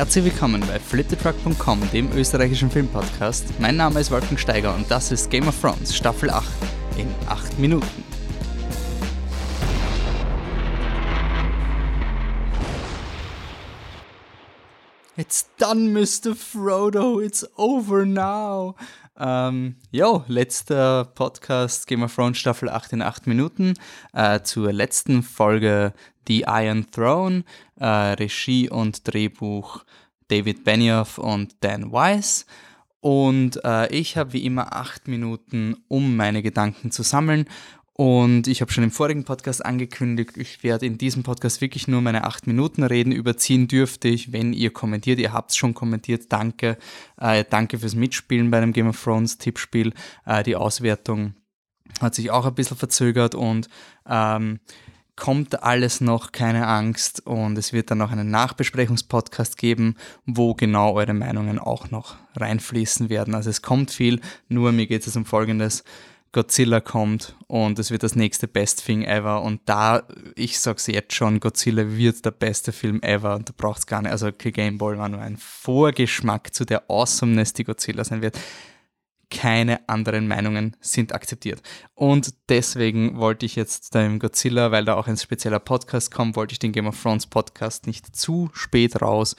Herzlich willkommen bei fliptetruck.com, dem österreichischen Filmpodcast. Mein Name ist Wolfgang Steiger und das ist Game of Thrones Staffel 8 in 8 Minuten. It's done, Mr. Frodo. It's over now. Ähm, letzter Podcast Game of Thrones Staffel 8 in 8 Minuten. Äh, zur letzten Folge The Iron Throne. Äh, Regie und Drehbuch David Benioff und Dan Weiss. Und äh, ich habe wie immer 8 Minuten, um meine Gedanken zu sammeln und ich habe schon im vorigen Podcast angekündigt, ich werde in diesem Podcast wirklich nur meine acht Minuten reden. Überziehen dürfte ich, wenn ihr kommentiert. Ihr habt es schon kommentiert. Danke. Äh, danke fürs Mitspielen bei dem Game of Thrones Tippspiel. Äh, die Auswertung hat sich auch ein bisschen verzögert und ähm, kommt alles noch, keine Angst. Und es wird dann noch einen Nachbesprechungspodcast geben, wo genau eure Meinungen auch noch reinfließen werden. Also es kommt viel, nur mir geht es um Folgendes. Godzilla kommt und es wird das nächste Best Thing ever. Und da, ich sag's jetzt schon, Godzilla wird der beste Film ever und da braucht's gar nicht. Also Game Ball war nur ein Vorgeschmack zu der Awesomeness, die Godzilla sein wird. Keine anderen Meinungen sind akzeptiert. Und deswegen wollte ich jetzt dem Godzilla, weil da auch ein spezieller Podcast kommt, wollte ich den Game of Thrones Podcast nicht zu spät raus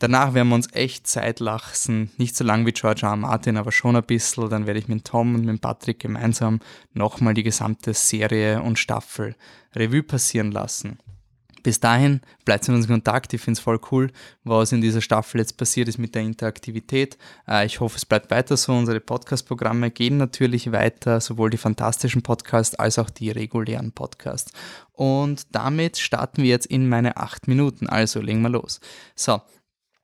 Danach werden wir uns echt Zeit lassen, nicht so lang wie George R. Martin, aber schon ein bisschen. Dann werde ich mit Tom und mit Patrick gemeinsam nochmal die gesamte Serie und Staffel Revue passieren lassen. Bis dahin bleibt in uns in Kontakt. Ich finde es voll cool, was in dieser Staffel jetzt passiert ist mit der Interaktivität. Äh, ich hoffe, es bleibt weiter so. Unsere Podcast-Programme gehen natürlich weiter, sowohl die fantastischen Podcasts als auch die regulären Podcasts. Und damit starten wir jetzt in meine acht Minuten. Also legen wir los. So,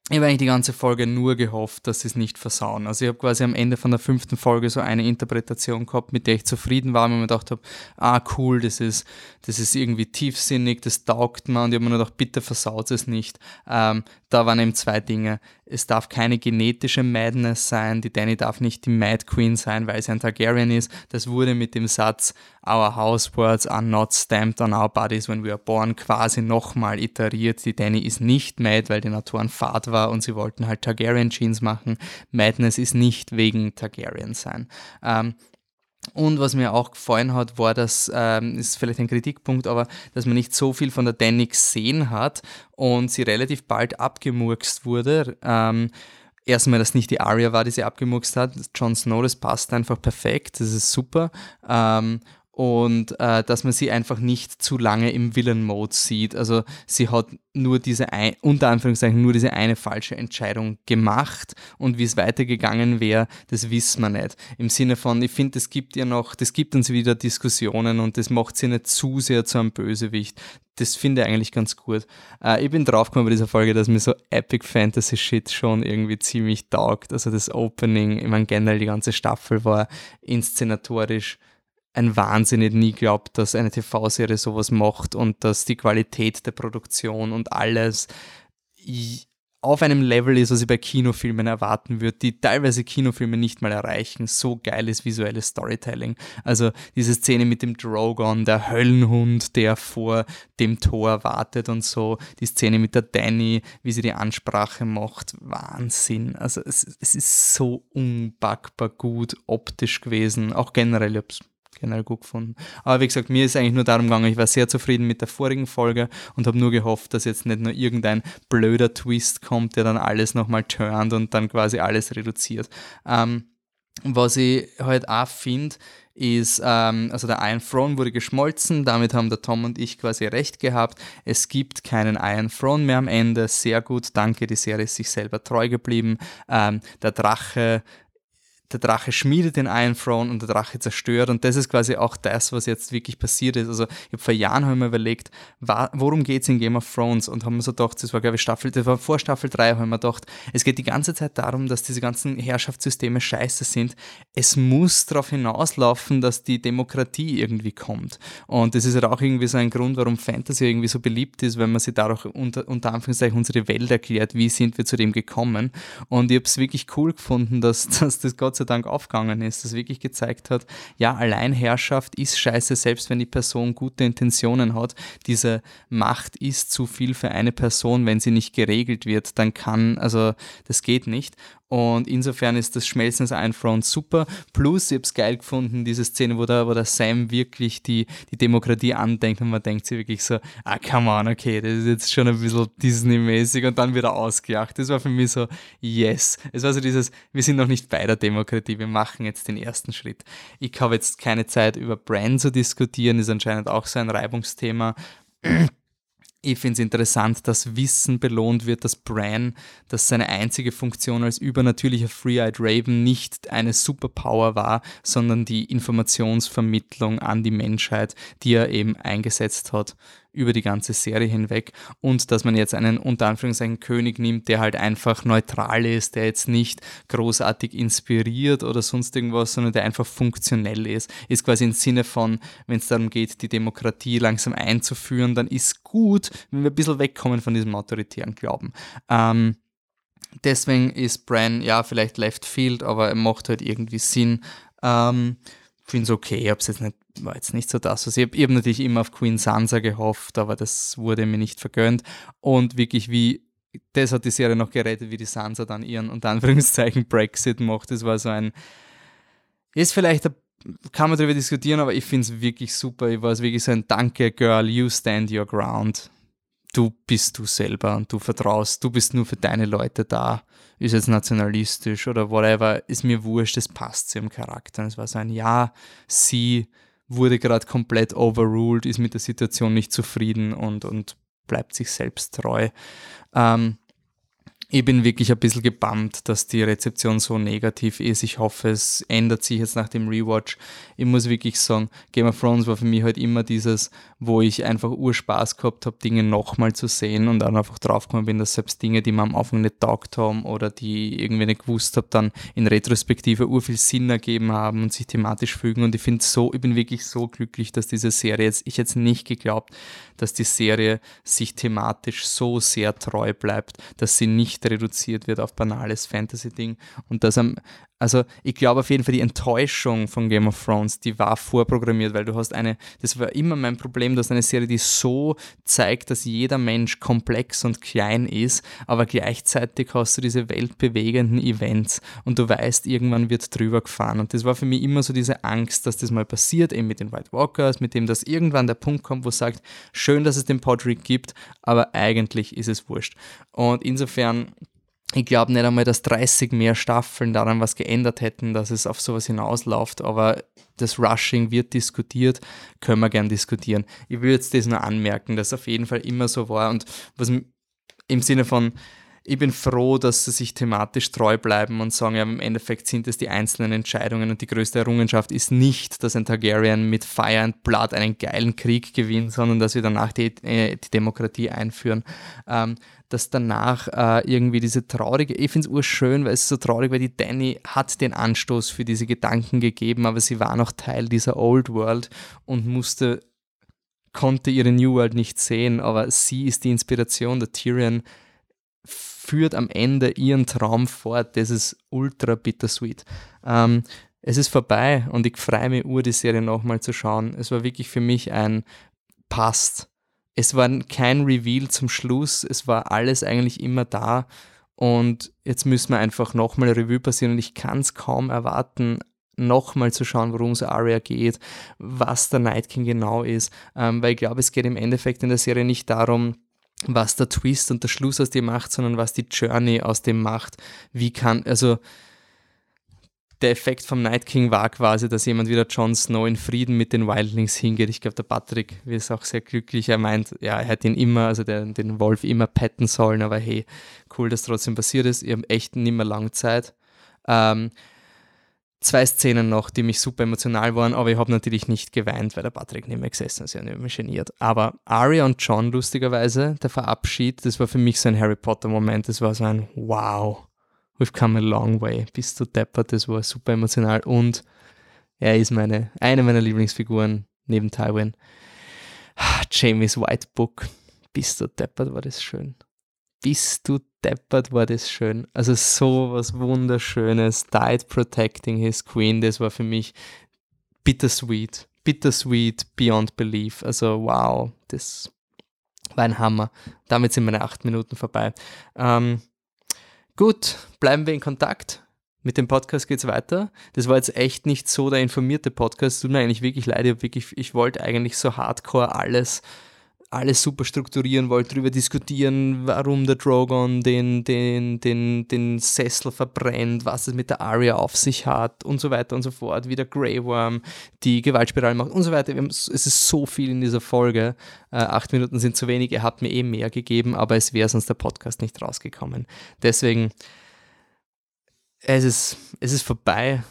ich habe eigentlich die ganze Folge nur gehofft, dass sie es nicht versauen. Also ich habe quasi am Ende von der fünften Folge so eine Interpretation gehabt, mit der ich zufrieden war, und mir gedacht habe, ah cool, das ist, das ist irgendwie tiefsinnig, das taugt mir und ich habe mir nur gedacht, bitte versaut es nicht. Ähm, da waren eben zwei Dinge. Es darf keine genetische Madness sein, die Danny darf nicht die Mad Queen sein, weil sie ein Targaryen ist. Das wurde mit dem Satz Our house words are not stamped on our bodies when we are born quasi nochmal iteriert. Die Danny ist nicht mad, weil die Natur ein Fahrt war und sie wollten halt Targaryen Jeans machen. Madness ist nicht wegen Targaryen sein. Ähm, und was mir auch gefallen hat, war, dass, ähm, ist vielleicht ein Kritikpunkt, aber dass man nicht so viel von der Danny gesehen hat und sie relativ bald abgemurkst wurde. Ähm, erstmal, dass nicht die Aria war, die sie abgemurkst hat. Jon Snow, das passt einfach perfekt, das ist super. Ähm, und äh, dass man sie einfach nicht zu lange im Villain-Mode sieht. Also sie hat nur diese, ein, unter Anführungszeichen, nur diese eine falsche Entscheidung gemacht und wie es weitergegangen wäre, das wissen wir nicht. Im Sinne von, ich finde, es gibt ja noch, das gibt uns wieder Diskussionen und das macht sie nicht zu sehr zu einem Bösewicht. Das finde ich eigentlich ganz gut. Äh, ich bin draufgekommen bei dieser Folge, dass mir so Epic Fantasy Shit schon irgendwie ziemlich taugt. Also das Opening, ich meine generell die ganze Staffel war inszenatorisch ein Wahnsinn. Ich nie glaubt, dass eine TV-Serie sowas macht und dass die Qualität der Produktion und alles auf einem Level ist, was ich bei Kinofilmen erwarten würde, die teilweise Kinofilme nicht mal erreichen. So geiles visuelles Storytelling. Also diese Szene mit dem Drogon, der Höllenhund, der vor dem Tor wartet und so. Die Szene mit der Danny, wie sie die Ansprache macht. Wahnsinn. Also es, es ist so unbackbar gut optisch gewesen. Auch generell, ich habe generell gut gefunden. Aber wie gesagt, mir ist eigentlich nur darum gegangen, ich war sehr zufrieden mit der vorigen Folge und habe nur gehofft, dass jetzt nicht nur irgendein blöder Twist kommt, der dann alles nochmal turnt und dann quasi alles reduziert. Ähm, was ich halt auch finde, ist, ähm, also der Iron Throne wurde geschmolzen, damit haben der Tom und ich quasi recht gehabt. Es gibt keinen Iron Throne mehr am Ende. Sehr gut, danke, die Serie ist sich selber treu geblieben. Ähm, der Drache der Drache schmiedet den Iron Throne und der Drache zerstört. Und das ist quasi auch das, was jetzt wirklich passiert ist. Also ich habe vor Jahren hab mir überlegt, worum geht es in Game of Thrones? Und haben mir so gedacht, das war glaube ich Staffel, das war vor Staffel 3, habe ich mir gedacht, es geht die ganze Zeit darum, dass diese ganzen Herrschaftssysteme scheiße sind. Es muss darauf hinauslaufen, dass die Demokratie irgendwie kommt. Und das ist halt auch irgendwie so ein Grund, warum Fantasy irgendwie so beliebt ist, wenn man sich dadurch unter, unter Anführungszeichen unsere Welt erklärt, wie sind wir zu dem gekommen. Und ich habe es wirklich cool gefunden, dass, dass das Gott Gott sei Dank aufgegangen ist, das wirklich gezeigt hat, ja, Alleinherrschaft ist scheiße, selbst wenn die Person gute Intentionen hat. Diese Macht ist zu viel für eine Person, wenn sie nicht geregelt wird, dann kann, also das geht nicht. Und insofern ist das Schmelzen des Iron Throne super. Plus, ich habe es geil gefunden, diese Szene, wo der, wo der Sam wirklich die, die Demokratie andenkt und man denkt sich wirklich so, ah, come on, okay, das ist jetzt schon ein bisschen Disney-mäßig und dann wieder ausgejagt. Das war für mich so, yes. Es war so dieses, wir sind noch nicht bei der Demokratie, wir machen jetzt den ersten Schritt. Ich habe jetzt keine Zeit über Brand zu diskutieren, ist anscheinend auch so ein Reibungsthema ich finde es interessant, dass Wissen belohnt wird, dass Bran, dass seine einzige Funktion als übernatürlicher Free-Eyed Raven nicht eine Superpower war, sondern die Informationsvermittlung an die Menschheit, die er eben eingesetzt hat über die ganze Serie hinweg und dass man jetzt einen unter Anführungszeichen König nimmt, der halt einfach neutral ist, der jetzt nicht großartig inspiriert oder sonst irgendwas, sondern der einfach funktionell ist. Ist quasi im Sinne von, wenn es darum geht, die Demokratie langsam einzuführen, dann ist gut, wenn wir ein bisschen wegkommen von diesem autoritären Glauben. Ähm, deswegen ist Bran, ja, vielleicht Left Field, aber er macht halt irgendwie Sinn. Ähm, finde es okay, ich habe jetzt nicht war jetzt nicht so das. Also ich habe hab natürlich immer auf Queen Sansa gehofft, aber das wurde mir nicht vergönnt. Und wirklich wie, das hat die Serie noch gerettet, wie die Sansa dann ihren, unter Anführungszeichen, Brexit macht. Das war so ein, ist vielleicht, kann man darüber diskutieren, aber ich finde es wirklich super. Ich war es wirklich so ein Danke, Girl, you stand your ground. Du bist du selber und du vertraust, du bist nur für deine Leute da. Ist jetzt nationalistisch oder whatever, ist mir wurscht, das passt zu ihrem Charakter. Und es war so ein Ja, sie wurde gerade komplett overruled, ist mit der Situation nicht zufrieden und, und bleibt sich selbst treu. Ähm, ich bin wirklich ein bisschen gebannt, dass die Rezeption so negativ ist. Ich hoffe, es ändert sich jetzt nach dem Rewatch. Ich muss wirklich sagen, Game of Thrones war für mich halt immer dieses, wo ich einfach Urspaß gehabt habe, Dinge nochmal zu sehen und dann einfach draufgekommen bin, dass selbst Dinge, die mir am Anfang nicht taugt haben oder die irgendwie nicht gewusst habe, dann in Retrospektive urviel Sinn ergeben haben und sich thematisch fügen. Und ich finde so, ich bin wirklich so glücklich, dass diese Serie jetzt, ich jetzt nicht geglaubt, dass die Serie sich thematisch so sehr treu bleibt, dass sie nicht reduziert wird auf banales Fantasy-Ding. Und dass am, also ich glaube auf jeden Fall die Enttäuschung von Game of Thrones, die war vorprogrammiert, weil du hast eine, das war immer mein Problem, dass eine Serie, die so zeigt, dass jeder Mensch komplex und klein ist, aber gleichzeitig hast du diese weltbewegenden Events und du weißt, irgendwann wird drüber gefahren. Und das war für mich immer so diese Angst, dass das mal passiert, eben mit den White Walkers, mit dem, dass irgendwann der Punkt kommt, wo es sagt, schön, dass es den Podrick gibt, aber eigentlich ist es wurscht. Und insofern ich glaube nicht einmal, dass 30 mehr Staffeln daran was geändert hätten, dass es auf sowas hinausläuft, aber das Rushing wird diskutiert, können wir gern diskutieren. Ich will jetzt das nur anmerken, dass es auf jeden Fall immer so war und was im Sinne von, ich bin froh, dass sie sich thematisch treu bleiben und sagen, ja, im Endeffekt sind es die einzelnen Entscheidungen und die größte Errungenschaft ist nicht, dass ein Targaryen mit Fire and Blood einen geilen Krieg gewinnt, sondern dass wir danach die, äh, die Demokratie einführen. Ähm, dass danach äh, irgendwie diese traurige, ich finde es urschön, weil es ist so traurig, weil die Danny hat den Anstoß für diese Gedanken gegeben, aber sie war noch Teil dieser Old World und musste, konnte ihre New World nicht sehen, aber sie ist die Inspiration, der Tyrion führt am Ende ihren Traum fort. Das ist ultra bittersweet. Ähm, es ist vorbei und ich freue mich, ur die Serie nochmal zu schauen. Es war wirklich für mich ein passt. Es war kein Reveal zum Schluss, es war alles eigentlich immer da und jetzt müssen wir einfach nochmal Revue passieren und ich kann es kaum erwarten, nochmal zu schauen, worum es Arya geht, was der Night King genau ist, ähm, weil ich glaube, es geht im Endeffekt in der Serie nicht darum, was der Twist und der Schluss aus dem macht, sondern was die Journey aus dem macht. Wie kann, also der Effekt vom Night King war quasi, dass jemand wie der Jon Snow in Frieden mit den Wildlings hingeht. Ich glaube, der Patrick ist auch sehr glücklich. Er meint, ja, er hätte ihn immer, also der, den Wolf immer petten sollen, aber hey, cool, dass trotzdem passiert ist. Ich habe echt nicht mehr lange Zeit. Ähm, zwei Szenen noch, die mich super emotional waren, aber ich habe natürlich nicht geweint, weil der Patrick nicht mehr gesessen ist, ja nicht mehr geniert. Aber Arya und John, lustigerweise, der Verabschied, das war für mich so ein Harry Potter-Moment, das war so ein Wow, we've come a long way. Bist du deppert, das war super emotional und er ist meine, eine meiner Lieblingsfiguren neben Tywin. Jamie's White Book. Bist du deppert, war das schön bist du deppert, war das schön. Also so was Wunderschönes. Died protecting his queen, das war für mich bittersweet. Bittersweet beyond belief. Also wow, das war ein Hammer. Damit sind meine acht Minuten vorbei. Ähm, gut, bleiben wir in Kontakt. Mit dem Podcast geht es weiter. Das war jetzt echt nicht so der informierte Podcast. Tut mir eigentlich wirklich leid. Ich, ich wollte eigentlich so hardcore alles alles super strukturieren, wollte darüber diskutieren, warum der Drogon den, den, den, den Sessel verbrennt, was es mit der Arya auf sich hat und so weiter und so fort, wie der Grey Worm die Gewaltspirale macht und so weiter. Es ist so viel in dieser Folge. Äh, acht Minuten sind zu wenig, er hat mir eh mehr gegeben, aber es wäre sonst der Podcast nicht rausgekommen. Deswegen, es ist, es ist vorbei.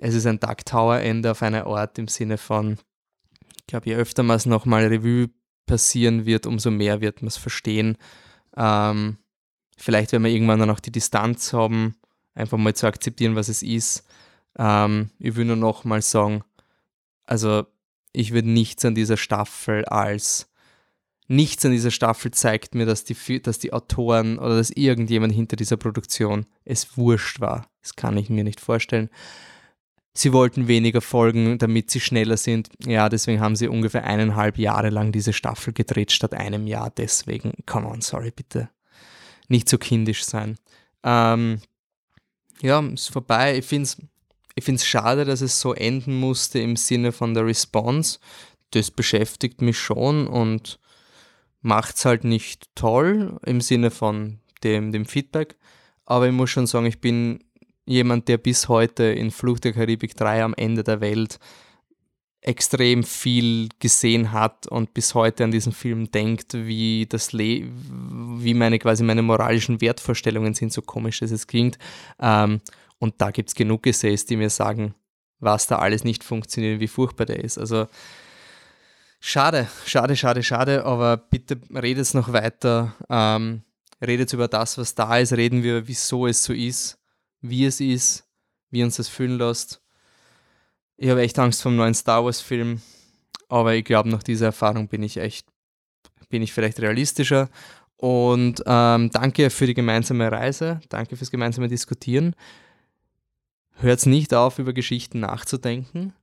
Es ist ein Dark Tower Ende auf einer Art im Sinne von, ich glaube, je öfter man es nochmal Revue passieren wird, umso mehr wird man es verstehen. Ähm, vielleicht werden wir irgendwann dann auch die Distanz haben, einfach mal zu akzeptieren, was es ist. Ähm, ich will nur noch mal sagen, also ich würde nichts an dieser Staffel als nichts an dieser Staffel zeigt mir, dass die, dass die Autoren oder dass irgendjemand hinter dieser Produktion es wurscht war. Das kann ich mir nicht vorstellen. Sie wollten weniger Folgen, damit sie schneller sind. Ja, deswegen haben sie ungefähr eineinhalb Jahre lang diese Staffel gedreht statt einem Jahr. Deswegen, come on, sorry, bitte. Nicht so kindisch sein. Ähm, ja, ist vorbei. Ich finde es ich find's schade, dass es so enden musste im Sinne von der Response. Das beschäftigt mich schon und macht es halt nicht toll im Sinne von dem, dem Feedback. Aber ich muss schon sagen, ich bin jemand, der bis heute in Flucht der Karibik 3 am Ende der Welt extrem viel gesehen hat und bis heute an diesen Film denkt, wie das Le wie meine quasi meine moralischen Wertvorstellungen sind, so komisch es klingt. Ähm, und da gibt es genug Essays, die mir sagen, was da alles nicht funktioniert, wie furchtbar der ist. Also schade, schade, schade, schade, aber bitte redet noch weiter. Ähm, redet über das, was da ist, reden wir, wieso es so ist wie es ist, wie uns das fühlen lässt. Ich habe echt Angst vor dem neuen Star Wars-Film, aber ich glaube, nach dieser Erfahrung bin ich echt, bin ich vielleicht realistischer. Und ähm, danke für die gemeinsame Reise, danke fürs gemeinsame Diskutieren. Hört nicht auf, über Geschichten nachzudenken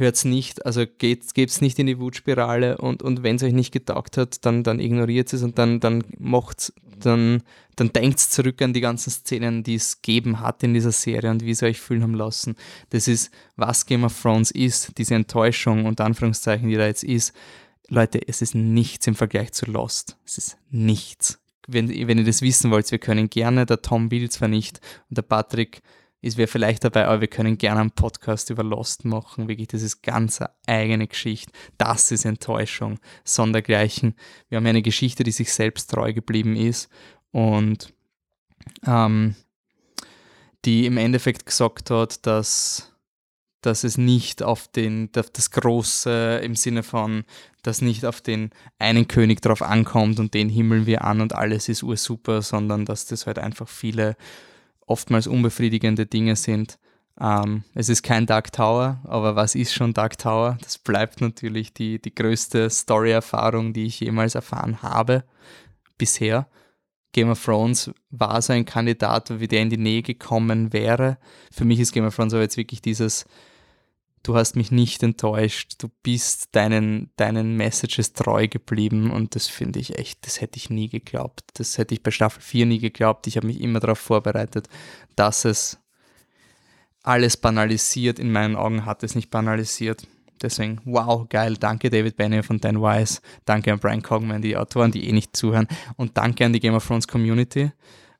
hört es nicht, also geht es nicht in die Wutspirale und, und wenn es euch nicht getaugt hat, dann, dann ignoriert es und dann, dann macht's, dann, dann denkt zurück an die ganzen Szenen, die es geben hat in dieser Serie und wie sie euch fühlen haben lassen. Das ist, was Game of Thrones ist, diese Enttäuschung und Anführungszeichen, die da jetzt ist. Leute, es ist nichts im Vergleich zu Lost. Es ist nichts. Wenn, wenn ihr das wissen wollt, wir können gerne, der Tom will zwar nicht und der Patrick ist wer vielleicht dabei, aber wir können gerne einen Podcast über Lost machen. Wirklich, das ist ganz eine eigene Geschichte. Das ist Enttäuschung, sondergleichen. Wir haben eine Geschichte, die sich selbst treu geblieben ist und ähm, die im Endeffekt gesagt hat, dass, dass es nicht auf den, das Große im Sinne von, dass nicht auf den einen König drauf ankommt und den himmeln wir an und alles ist ursuper, sondern dass das halt einfach viele oftmals unbefriedigende Dinge sind. Ähm, es ist kein Dark Tower, aber was ist schon Dark Tower? Das bleibt natürlich die, die größte Story-Erfahrung, die ich jemals erfahren habe bisher. Game of Thrones war so ein Kandidat, wie der in die Nähe gekommen wäre. Für mich ist Game of Thrones aber jetzt wirklich dieses du hast mich nicht enttäuscht, du bist deinen, deinen Messages treu geblieben und das finde ich echt, das hätte ich nie geglaubt. Das hätte ich bei Staffel 4 nie geglaubt. Ich habe mich immer darauf vorbereitet, dass es alles banalisiert. In meinen Augen hat es nicht banalisiert. Deswegen, wow, geil. Danke David Benioff und Dan Weiss. Danke an Brian Cogman, die Autoren, die eh nicht zuhören. Und danke an die Game of Thrones Community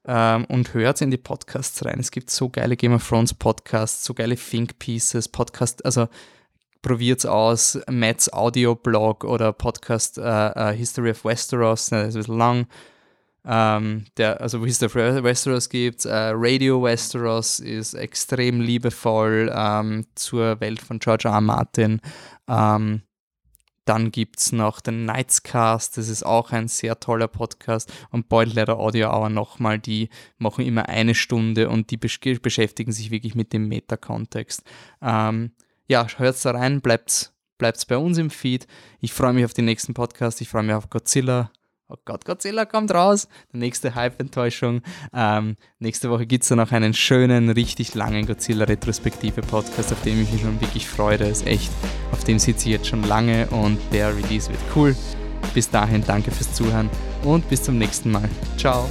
ähm, und hört in die Podcasts rein. Es gibt so geile Game of Thrones Podcasts, so geile Think Pieces, Podcast, also probiert's aus, Matt's Audio-Blog oder Podcast uh, History of Westeros, ne, das ist ein bisschen lang. Ähm, der, also History of Westeros gibt uh, Radio Westeros ist extrem liebevoll ähm, zur Welt von George R. R. Martin. Ähm, dann gibt es noch den Nightscast, das ist auch ein sehr toller Podcast. Und Boiled Audio Hour nochmal, die machen immer eine Stunde und die beschäftigen sich wirklich mit dem Meta-Kontext. Ähm, ja, hört da rein, bleibt bleibt's bei uns im Feed. Ich freue mich auf den nächsten Podcast, ich freue mich auf Godzilla, oh Gott, Godzilla kommt raus. Die nächste Hype-Enttäuschung. Ähm, nächste Woche gibt es dann noch einen schönen, richtig langen Godzilla-Retrospektive-Podcast, auf den ich mich schon wirklich freue. Der ist echt, auf dem sitze ich jetzt schon lange und der Release wird cool. Bis dahin, danke fürs Zuhören und bis zum nächsten Mal. Ciao.